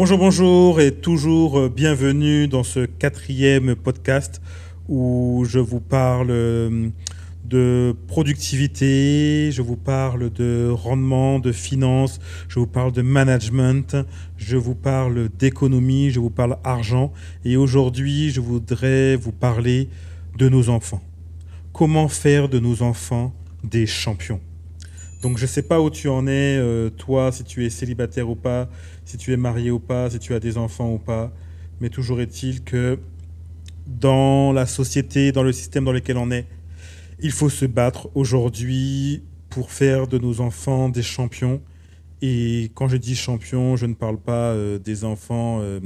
Bonjour, bonjour et toujours euh, bienvenue dans ce quatrième podcast où je vous parle euh, de productivité, je vous parle de rendement, de finances, je vous parle de management, je vous parle d'économie, je vous parle argent et aujourd'hui je voudrais vous parler de nos enfants. Comment faire de nos enfants des champions? Donc je ne sais pas où tu en es, euh, toi, si tu es célibataire ou pas, si tu es marié ou pas, si tu as des enfants ou pas. Mais toujours est-il que dans la société, dans le système dans lequel on est, il faut se battre aujourd'hui pour faire de nos enfants des champions. Et quand je dis champions, je ne parle pas euh, des enfants euh,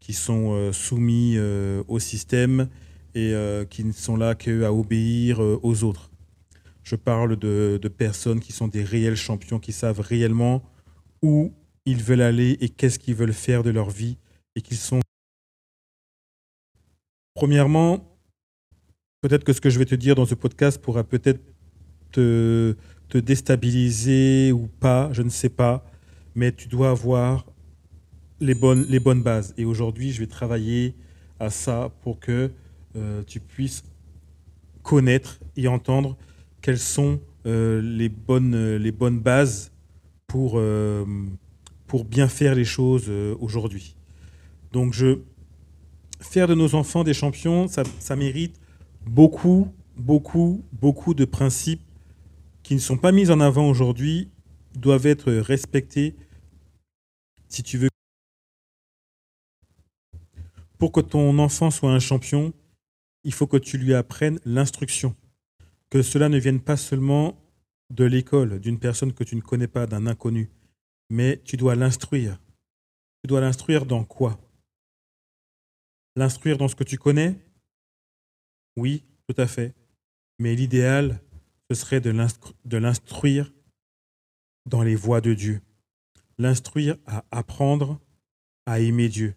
qui sont soumis au système et qui ne sont là qu'à obéir aux autres. Je parle de, personnes qui sont des réels champions, qui savent réellement où ils veulent aller et qu'est-ce qu'ils veulent faire de leur vie et qu'ils sont. Premièrement, peut-être que ce que je vais te dire dans ce podcast pourra peut-être te, déstabiliser ou pas, je ne sais pas, mais tu dois avoir les bonnes, les bonnes bases. Et aujourd'hui, je vais travailler à ça pour que euh, tu puisses connaître et entendre quelles sont euh, les, bonnes, euh, les bonnes bases pour, euh, pour bien faire les choses aujourd'hui. Donc, je, faire de nos enfants des champions, ça, ça mérite beaucoup, beaucoup, beaucoup de principes qui ne sont pas mis en avant aujourd'hui, doivent être respectés si tu veux. Pour que ton enfant soit un champion, il faut que tu lui apprennes l'instruction que cela ne vienne pas seulement de l'école, d'une personne que tu ne connais pas, d'un inconnu, mais tu dois l'instruire. Tu dois l'instruire dans quoi? L'instruire dans ce que tu connais? Oui, tout à fait. Mais l'idéal, ce serait de l'instruire dans les voies de Dieu. L'instruire à apprendre à aimer Dieu.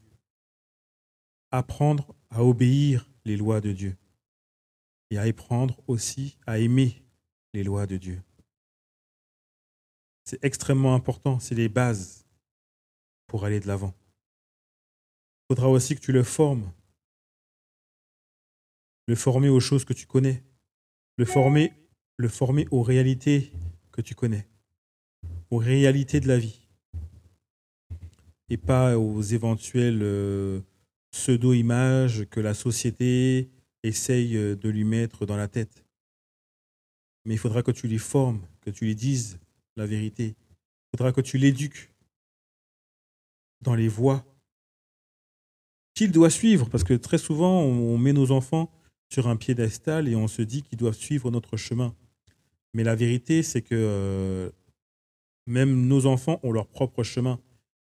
Apprendre à obéir les lois de Dieu et à apprendre aussi à aimer les lois de Dieu. C'est extrêmement important, c'est les bases pour aller de l'avant. Il faudra aussi que tu le formes, le former aux choses que tu connais, le former, le former aux réalités que tu connais, aux réalités de la vie, et pas aux éventuelles euh, pseudo-images que la société essaye euh, de lui mettre dans la tête. Mais il faudra que tu lui formes, que tu lui dises la vérité. Il faudra que tu l'éduques dans les voies qu'il doit suivre, parce que très souvent, on met nos enfants sur un piédestal et on se dit qu'ils doivent suivre notre chemin. Mais la vérité, c'est que euh, même nos enfants ont leur propre chemin.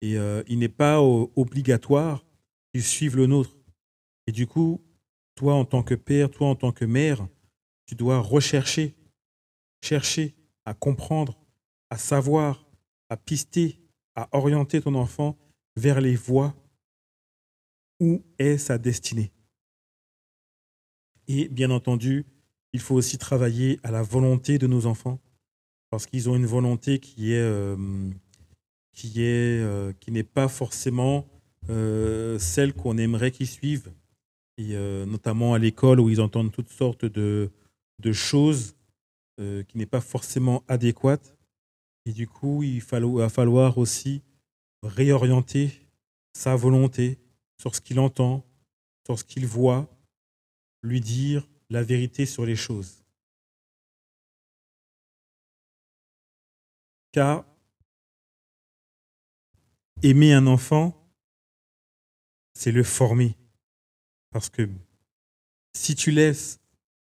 Et euh, il n'est pas obligatoire qu'ils suivent le nôtre. Et du coup, toi en tant que père, toi en tant que mère, tu dois rechercher, chercher à comprendre, à savoir, à pister, à orienter ton enfant vers les voies où est sa destinée. Et bien entendu, il faut aussi travailler à la volonté de nos enfants, parce qu'ils ont une volonté qui euh, euh, n'est pas forcément euh, celle qu'on aimerait qu'ils suivent et euh, notamment à l'école où ils entendent toutes sortes de, choses euh, qui n'est pas forcément adéquates. Et du coup, il va falloir aussi réorienter sa volonté sur ce qu'il entend, sur ce qu'il voit, lui dire la vérité sur les choses. Car aimer un enfant, c'est le former. Parce que si tu laisses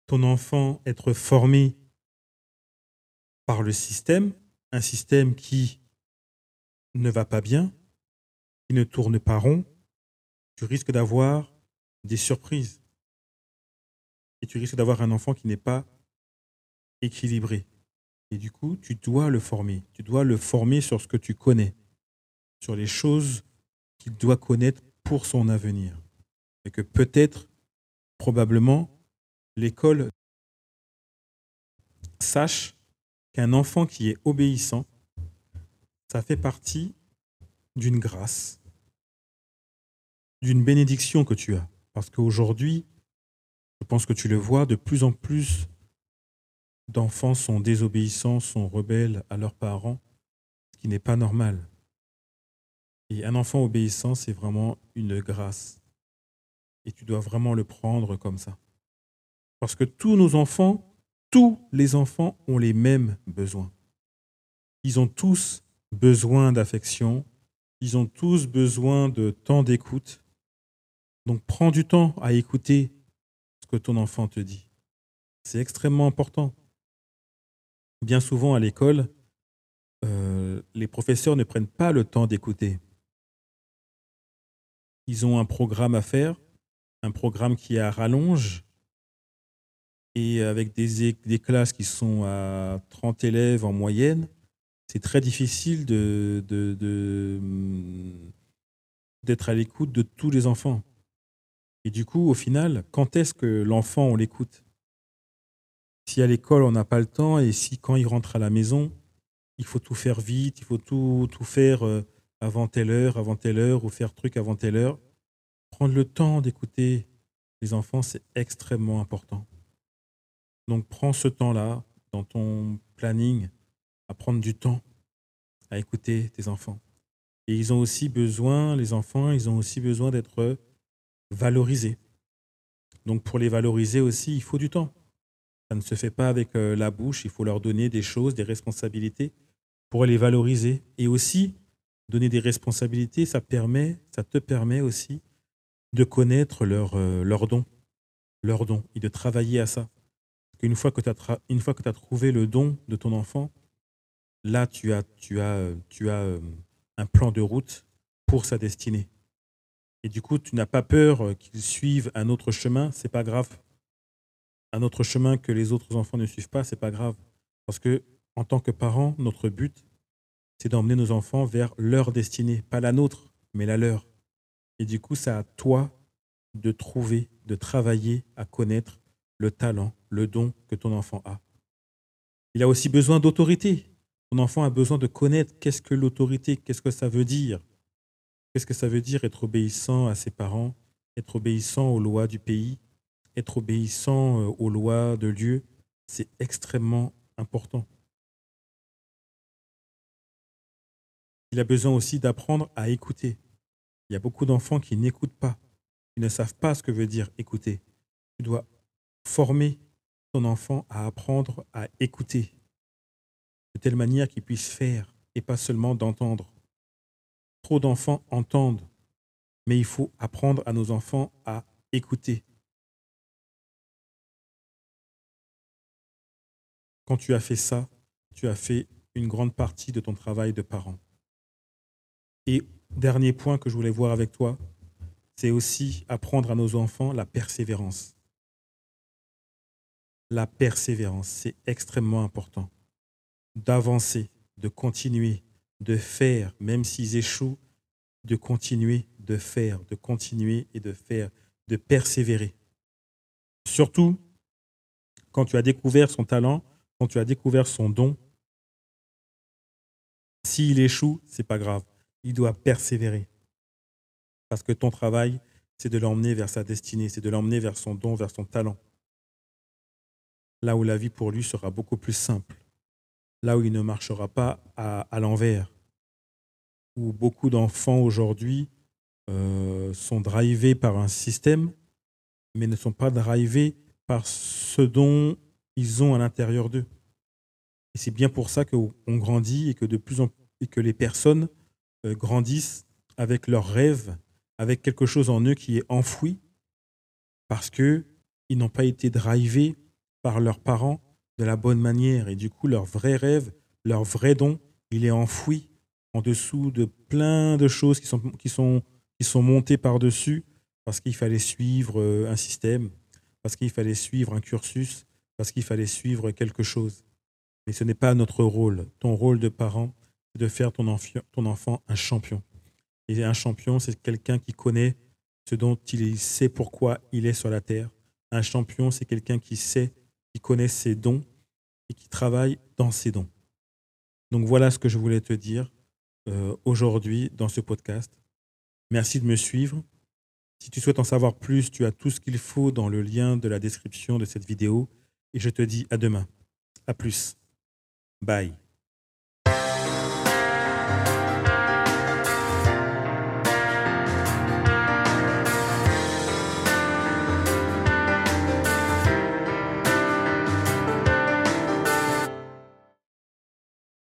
ton enfant être formé par le système, un système qui ne va pas bien, qui ne tourne pas rond, tu risques d'avoir des surprises. Et tu risques d'avoir un enfant qui n'est pas équilibré. Et du coup, tu dois le former. Tu dois le former sur ce que tu connais, sur les choses qu'il doit connaître pour son avenir et que peut-être, probablement, l'école sache qu'un enfant qui est obéissant, ça fait partie d'une grâce d'une bénédiction que tu as. Parce qu'aujourd'hui, je pense que tu le vois, de plus en plus d'enfants sont désobéissants, sont rebelles à leurs parents, ce qui n'est pas normal. Et un enfant obéissant, c'est vraiment une grâce. Et tu dois vraiment le prendre comme ça. Parce que tous nos enfants, tous les enfants ont les mêmes besoins. Ils ont tous besoin d'affection, ils ont tous besoin de temps d'écoute. Donc prends du temps à écouter ce que ton enfant te dit. C'est extrêmement important. Bien souvent à l'école, euh, les professeurs ne prennent pas le temps d'écouter. Ils ont un programme à faire, un programme qui est rallonge, et avec des, classes qui sont à 30 élèves en moyenne, c'est très difficile de, d'être à l'écoute de tous les enfants. Et du coup, au final, quand est-ce que l'enfant, on l'écoute? Si à l'école, on n'a pas le temps, et si quand il rentre à la maison, il faut tout faire vite, il faut tout, tout faire euh, avant telle heure, avant telle heure, ou faire truc avant telle heure, prendre le temps d'écouter les enfants, c'est extrêmement important. Donc prends ce temps-là dans ton planning à prendre du temps à écouter tes enfants. Et ils ont aussi besoin, les enfants, ils ont aussi besoin d'être valorisés. Donc pour les valoriser aussi, il faut du temps. Ça ne se fait pas avec euh, la bouche, il faut leur donner des choses, des responsabilités pour les valoriser. Et aussi, donner des responsabilités, ça, permet, ça te permet aussi de connaître leurs euh, leur dons, leur don, et de travailler à ça. Une fois que tu as, une fois que as trouvé le don de ton enfant, là, tu as, tu as, tu as euh, un plan de route pour sa destinée. Et du coup, tu n'as pas peur euh, qu'il suive un autre chemin, c'est pas grave. Un autre chemin que les autres enfants ne suivent pas, c'est pas grave. Parce que, en tant que parents, notre but, c'est d'emmener nos enfants vers leur destinée, pas la nôtre, mais la leur. Et du coup, c'est à toi de trouver, de travailler à connaître le talent, le don que ton enfant a. Il a aussi besoin d'autorité. Ton enfant a besoin de connaître qu'est-ce que l'autorité, qu'est-ce que ça veut dire. Qu'est-ce que ça veut dire être obéissant à ses parents, être obéissant aux lois du pays, être obéissant euh, aux lois de Dieu. C'est extrêmement important. Il a besoin aussi d'apprendre à écouter. Il y a beaucoup d'enfants qui n'écoutent pas, qui ne savent pas ce que veut dire écouter. Tu dois former ton enfant à apprendre à écouter, de telle manière qu'ils puissent faire et pas seulement d'entendre. Trop d'enfants entendent, mais il faut apprendre à nos enfants à écouter. Quand tu as fait ça, tu as fait une grande partie de ton travail de parent. Et dernier point que je voulais voir avec toi, c'est aussi apprendre à nos enfants la persévérance. La persévérance, c'est extrêmement important d'avancer, de continuer, de faire, même s'ils échouent, de continuer, de faire, de continuer et de faire, de persévérer. Surtout quand tu as découvert son talent, quand tu as découvert son don, s'il échoue, c'est pas grave. Il doit persévérer. Parce que ton travail, c'est de l'emmener vers sa destinée, c'est de l'emmener vers son don, vers son talent. Là où la vie pour lui sera beaucoup plus simple là où il ne marchera pas à, l'envers, où beaucoup d'enfants aujourd'hui euh, sont drivés par un système, mais ne sont pas drivés par ce dont ils ont à l'intérieur d'eux. Et c'est bien pour ça qu'on grandit et que de plus en et que les personnes grandissent avec leurs rêves, avec quelque chose en eux qui est enfoui, parce qu'ils n'ont pas été drivés par leurs parents de la bonne manière. Et du coup, leur vrai rêve, leur vrai don, il est enfoui en dessous de plein de choses qui sont, qui sont, qui sont montées par-dessus parce qu'il fallait suivre euh, un système, parce qu'il fallait suivre un cursus, parce qu'il fallait suivre quelque chose. Mais ce n'est pas notre rôle. Ton rôle de parent, de faire ton, ton enfant un champion. Et un champion, c'est quelqu'un qui connaît ce dont il sait pourquoi il est sur la terre. Un champion, c'est quelqu'un qui sait qui connaît ses dons et qui travaille dans ses dons. Donc voilà ce que je voulais te dire euh, aujourd'hui dans ce podcast. Merci de me suivre. Si tu souhaites en savoir plus, tu as tout ce qu'il faut dans le lien de la description de cette vidéo. Et je te dis à demain. À plus. Bye.